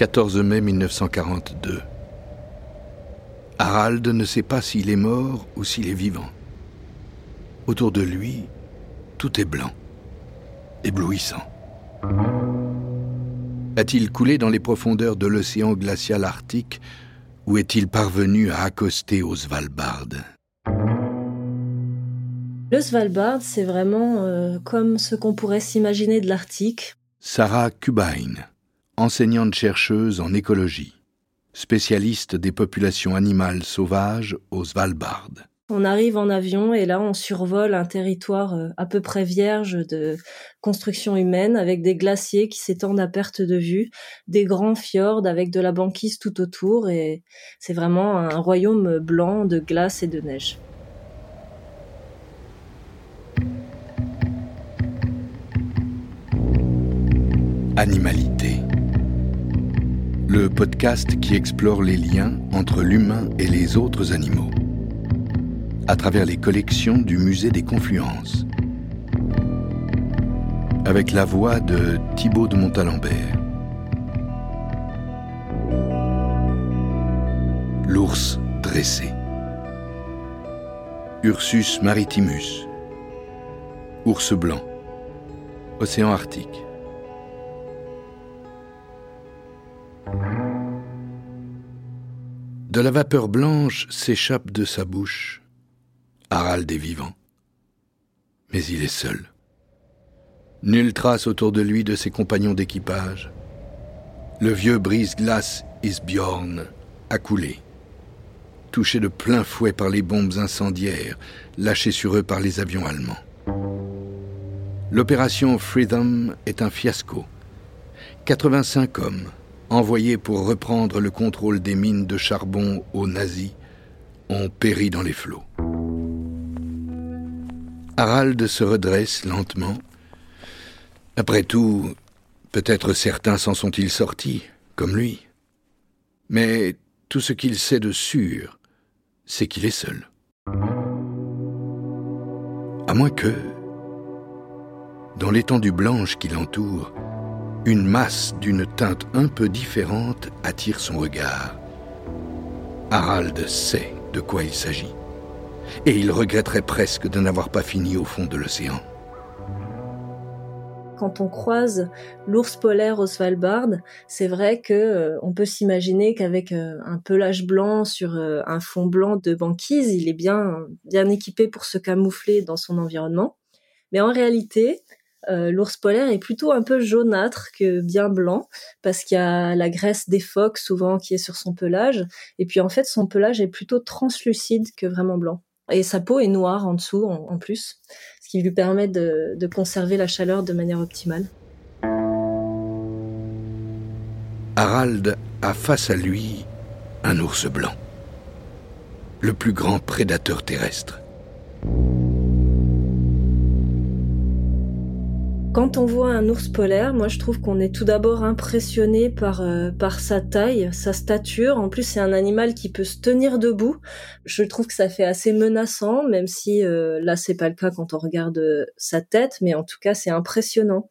14 mai 1942. Harald ne sait pas s'il est mort ou s'il est vivant. Autour de lui, tout est blanc, éblouissant. A-t-il coulé dans les profondeurs de l'océan glacial arctique ou est-il parvenu à accoster au Svalbard? Le Svalbard, c'est vraiment euh, comme ce qu'on pourrait s'imaginer de l'Arctique. Sarah Kubain, enseignante chercheuse en écologie, spécialiste des populations animales sauvages au Svalbard. On arrive en avion et là on survole un territoire euh, à peu près vierge de construction humaine avec des glaciers qui s'étendent à perte de vue, des grands fjords avec de la banquise tout autour et c'est vraiment un royaume blanc de glace et de neige. Animalité. Le podcast qui explore les liens entre l'humain et les autres animaux à travers les collections du Musée des Confluences. Avec la voix de Thibaut de Montalembert. L'ours dressé. Ursus maritimus. Ours blanc. Océan Arctique. De la vapeur blanche s'échappe de sa bouche Harald est vivant. Mais il est seul. Nulle trace autour de lui de ses compagnons d'équipage. Le vieux brise-glace Isbjorn a coulé, touché de plein fouet par les bombes incendiaires lâchées sur eux par les avions allemands. L'opération Freedom est un fiasco. 85 hommes, envoyés pour reprendre le contrôle des mines de charbon aux nazis, ont péri dans les flots. Harald se redresse lentement. Après tout, peut-être certains s'en sont-ils sortis, comme lui. Mais tout ce qu'il sait de sûr, c'est qu'il est seul. À moins que, dans l'étendue blanche qui l'entoure, une masse d'une teinte un peu différente attire son regard. Harald sait de quoi il s'agit et il regretterait presque de n'avoir pas fini au fond de l'océan. Quand on croise l'ours polaire au Svalbard, c'est vrai que euh, on peut s'imaginer qu'avec euh, un pelage blanc sur euh, un fond blanc de banquise, il est bien bien équipé pour se camoufler dans son environnement. Mais en réalité, l'ours polaire est plutôt un peu jaunâtre que bien blanc parce qu'il y a la graisse des phoques souvent qui est sur son pelage et puis en fait son pelage est plutôt translucide que vraiment blanc. Et sa peau est noire en dessous en, plus, ce qui lui permet de, de conserver la chaleur de manière optimale. Harald a face à lui un ours blanc, le plus grand prédateur terrestre. Quand on voit un ours polaire, moi je trouve qu'on est tout d'abord impressionné par euh, par sa taille, sa stature. En plus, c'est un animal qui peut se tenir debout. Je trouve que ça fait assez menaçant, même si euh, là c'est pas le cas quand on regarde euh, sa tête, mais en tout cas c'est impressionnant.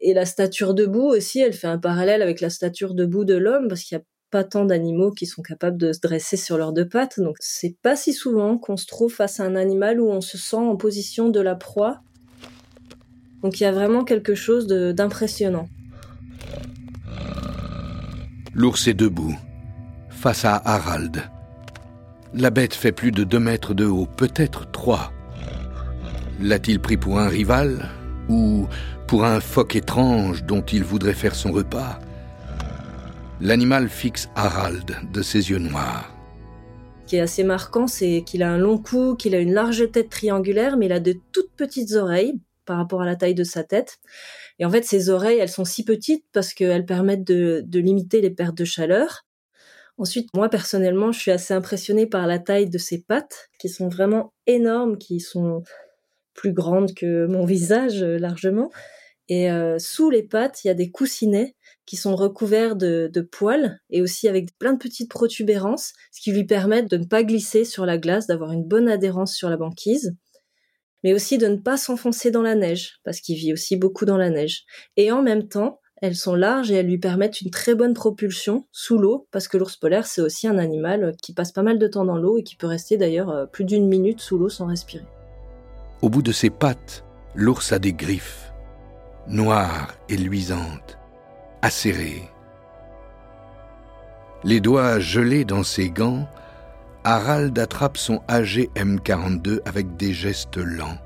Et la stature debout aussi, elle fait un parallèle avec la stature debout de l'homme parce qu'il y a pas tant d'animaux qui sont capables de se dresser sur leurs deux pattes. Donc c'est pas si souvent qu'on se trouve face à un animal où on se sent en position de la proie donc il y a vraiment quelque chose d'impressionnant. L'ours est debout, face à Harald. La bête fait plus de deux mètres de haut, peut-être trois. L'a-t-il pris pour un rival ou pour un phoque étrange dont il voudrait faire son repas? L'animal fixe Harald de ses yeux noirs. Ce qui est assez marquant, c'est qu'il a un long cou, qu'il a une large tête triangulaire, mais il a de toutes petites oreilles, par rapport à la taille de sa tête. Et en fait, ses oreilles, elles sont si petites parce qu'elles permettent de, limiter les pertes de chaleur. Ensuite, moi personnellement, je suis assez impressionnée par la taille de ses pattes, qui sont vraiment énormes, qui sont plus grandes que mon visage euh, largement. Et euh, sous les pattes, il y a des coussinets qui sont recouverts de, de, poils et aussi avec plein de petites protubérances, ce qui lui permet de ne pas glisser sur la glace, d'avoir une bonne adhérence sur la banquise mais aussi de ne pas s'enfoncer dans la neige, parce qu'il vit aussi beaucoup dans la neige. Et en même temps, elles sont larges et elles lui permettent une très bonne propulsion sous l'eau, parce que l'ours polaire, c'est aussi un animal qui passe pas mal de temps dans l'eau et qui peut rester d'ailleurs euh, plus d'une minute sous l'eau sans respirer. Au bout de ses pattes, l'ours a des griffes, noires et luisantes, acérées. Les doigts gelés dans ses gants, Harald attrape son AG M42 avec des gestes lents.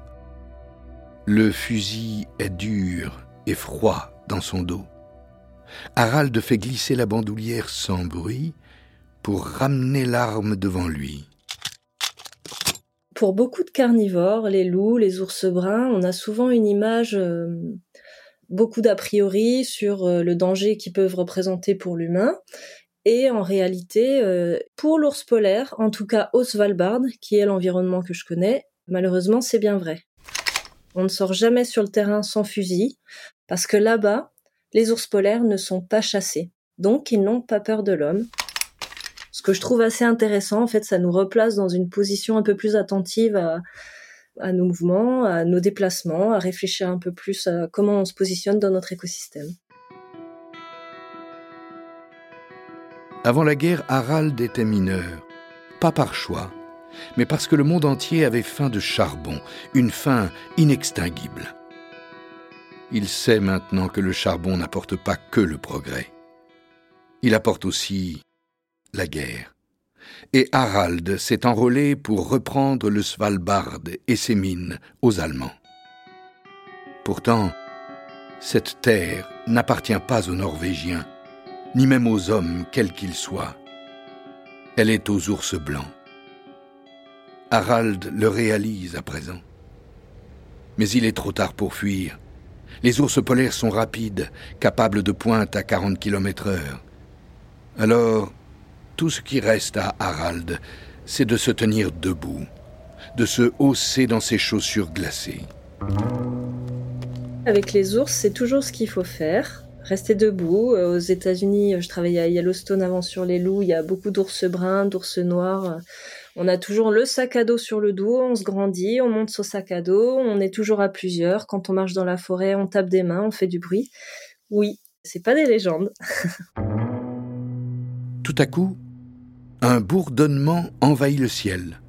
Le fusil est dur et froid dans son dos. Harald fait glisser la bandoulière sans bruit pour ramener l'arme devant lui. Pour beaucoup de carnivores, les loups, les ours bruns, on a souvent une image, euh, beaucoup d'a priori sur euh, le danger qu'ils peuvent représenter pour l'humain. Et en réalité, euh, pour l'ours polaire, en tout cas au Svalbard, qui est l'environnement que je connais, malheureusement c'est bien vrai. On ne sort jamais sur le terrain sans fusil, parce que là-bas, les ours polaires ne sont pas chassés. Donc ils n'ont pas peur de l'homme. Ce que je trouve assez intéressant, en fait, ça nous replace dans une position un peu plus attentive à, à nos mouvements, à nos déplacements, à réfléchir un peu plus à comment on se positionne dans notre écosystème. Avant la guerre, Harald était mineur, pas par choix, mais parce que le monde entier avait faim de charbon, une faim inextinguible. Il sait maintenant que le charbon n'apporte pas que le progrès. Il apporte aussi la guerre. Et Harald s'est enrôlé pour reprendre le Svalbard et ses mines aux Allemands. Pourtant, cette terre n'appartient pas aux Norvégiens, ni même aux hommes, quels qu'ils soient. Elle est aux ours blancs. Harald le réalise à présent. Mais il est trop tard pour fuir. Les ours polaires sont rapides, capables de pointe à 40 km heure. Alors, tout ce qui reste à Harald, c'est de se tenir debout, de se hausser dans ses chaussures glacées. Avec les ours, c'est toujours ce qu'il faut faire. Rester debout. Euh, aux États-Unis, je travaillais à Yellowstone avant sur les loups. Il y a beaucoup d'ours bruns, d'ours noirs. On a toujours le sac à dos sur le dos, on se grandit, on monte son sac à dos, on est toujours à plusieurs. Quand on marche dans la forêt, on tape des mains, on fait du bruit. Oui, c'est pas des légendes. Tout à coup, un bourdonnement envahit le ciel.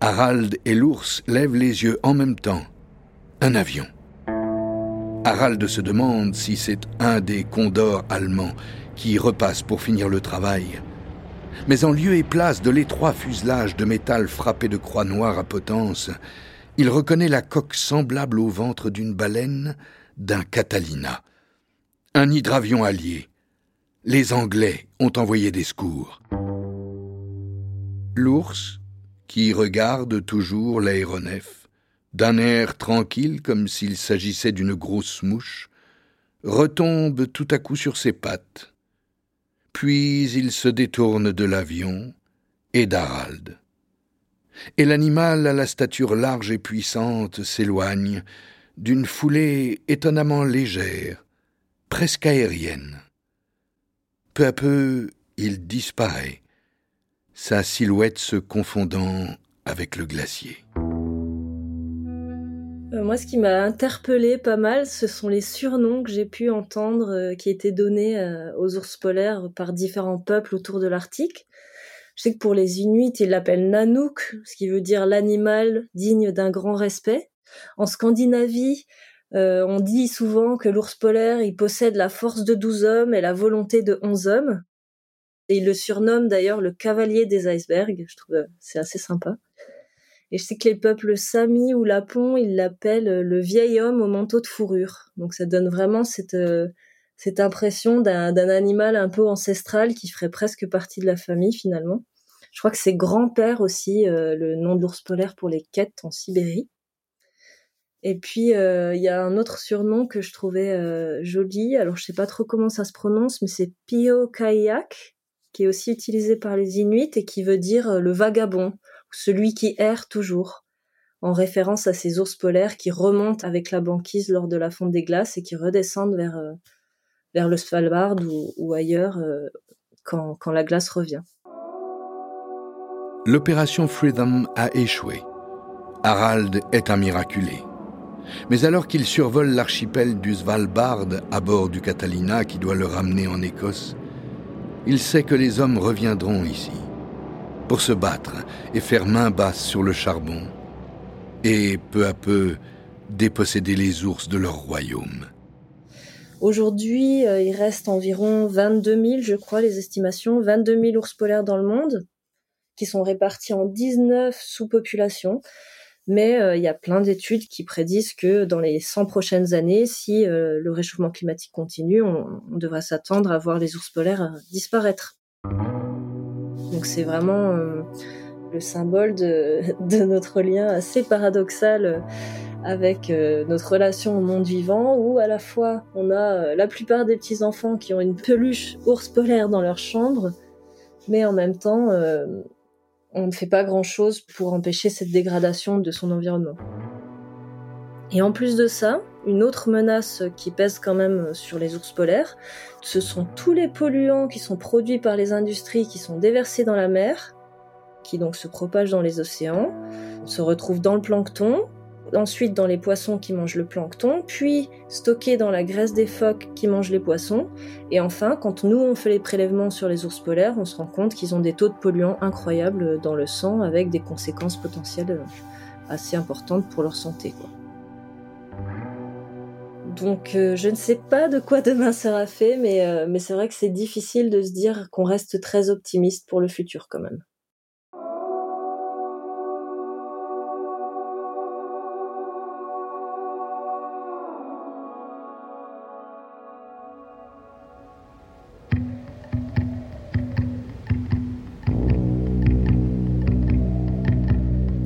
Harald et l'ours lèvent les yeux en même temps. Un avion. Harald se demande si c'est un des condors allemands qui repasse pour finir le travail mais en lieu et place de l'étroit fuselage de métal frappé de croix noires à potence, il reconnaît la coque semblable au ventre d'une baleine d'un Catalina. Un hydravion allié. Les Anglais ont envoyé des secours. L'ours, qui regarde toujours l'aéronef, d'un air tranquille comme s'il s'agissait d'une grosse mouche, retombe tout à coup sur ses pattes puis il se détourne de l'avion et d'Harald. Et l'animal à la stature large et puissante s'éloigne d'une foulée étonnamment légère, presque aérienne. Peu à peu, il disparaît, sa silhouette se confondant avec le glacier. Euh, moi, ce qui m'a interpellé pas mal, ce sont les surnoms que j'ai pu entendre euh, qui étaient donnés euh, aux ours polaires par différents peuples autour de l'Arctique. Je sais que pour les Inuits, ils l'appellent Nanook, ce qui veut dire l'animal digne d'un grand respect. En Scandinavie, on dit souvent que l'ours polaire, il possède la force de douze hommes et la volonté de onze hommes. Et il le surnomme d'ailleurs le cavalier des icebergs. Je trouve c'est assez sympa. Et je sais que les peuples Sami ou Lapon, ils l'appellent euh, le vieil homme au manteau de fourrure. Donc ça donne vraiment cette, euh, cette impression d'un animal un peu ancestral qui ferait presque partie de la famille finalement. Je crois que c'est grand-père aussi, euh, le nom de l'ours polaire pour les quêtes en Sibérie. Et puis il y a un autre surnom que je trouvais joli. Alors je sais pas trop comment ça se prononce, mais c'est Pio Kayak, qui est aussi utilisé par les Inuits et qui veut dire le vagabond celui qui erre toujours, en référence à ces ours polaires qui remontent avec la banquise lors de la fonte des glaces et qui redescendent vers, euh, vers le Svalbard ou, ailleurs euh, quand, quand la glace revient. L'opération Freedom a échoué. Harald est un miraculé. Mais alors qu'il survole l'archipel du Svalbard à bord du Catalina qui doit le ramener en Écosse, il sait que les hommes reviendront ici pour se battre et faire main basse sur le charbon et peu à peu déposséder les ours de leur royaume. Aujourd'hui, euh, il reste environ 22 000, je crois, les estimations, 22 000 ours polaires dans le monde, qui sont répartis en 19 sous-populations. Mais euh, il y a plein d'études qui prédisent que dans les 100 prochaines années, si euh, le réchauffement climatique continue, on, on devrait s'attendre à voir les ours polaires disparaître. C'est vraiment le symbole de, notre lien assez paradoxal avec euh, notre relation au monde vivant, où à la fois on a euh, la plupart des petits enfants qui ont une peluche ours polaire dans leur chambre, mais en même temps euh, on ne fait pas grand chose pour empêcher cette dégradation de son environnement. Et en plus de ça, une autre menace qui pèse quand même sur les ours polaires, ce sont tous les polluants qui sont produits par les industries qui sont déversés dans la mer, qui donc se propagent dans les océans, se retrouvent dans le plancton, ensuite dans les poissons qui mangent le plancton, puis stockés dans la graisse des phoques qui mangent les poissons, et enfin, quand nous on fait les prélèvements sur les ours polaires, on se rend compte qu'ils ont des taux de polluants incroyables dans le sang, avec des conséquences potentielles assez importantes pour leur santé. Donc euh, je ne sais pas de quoi demain sera fait, mais, euh, mais c'est vrai que c'est difficile de se dire qu'on reste très optimiste pour le futur quand même.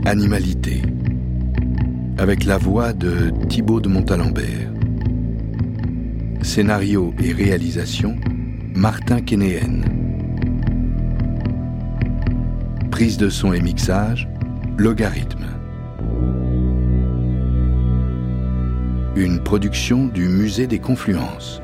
Animalité, avec la voix de Thibaut de Montalembert. Scénario et réalisation, Martin Kénéen. Prise de son et mixage, Logarithme. Une production du Musée des Confluences.